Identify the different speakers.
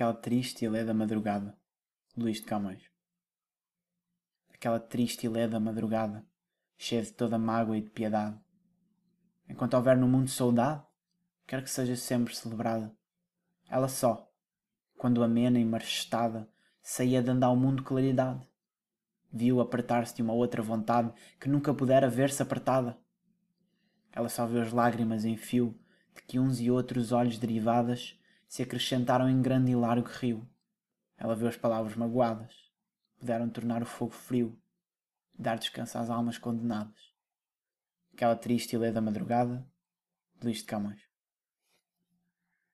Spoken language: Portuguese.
Speaker 1: Aquela triste e leda madrugada, Luís de Camões. Aquela triste e leda madrugada, cheia de toda mágoa e de piedade. Enquanto houver no mundo saudade, quero que seja sempre celebrada. Ela só, quando amena e majestada, saía dando ao mundo claridade. Viu apertar-se de uma outra vontade que nunca pudera ver-se apertada. Ela só viu as lágrimas em fio de que uns e outros olhos derivadas se acrescentaram em grande e largo rio. Ela viu as palavras magoadas, puderam tornar o fogo frio, dar descanso às almas condenadas. Aquela triste e leda madrugada, Luís de Camões.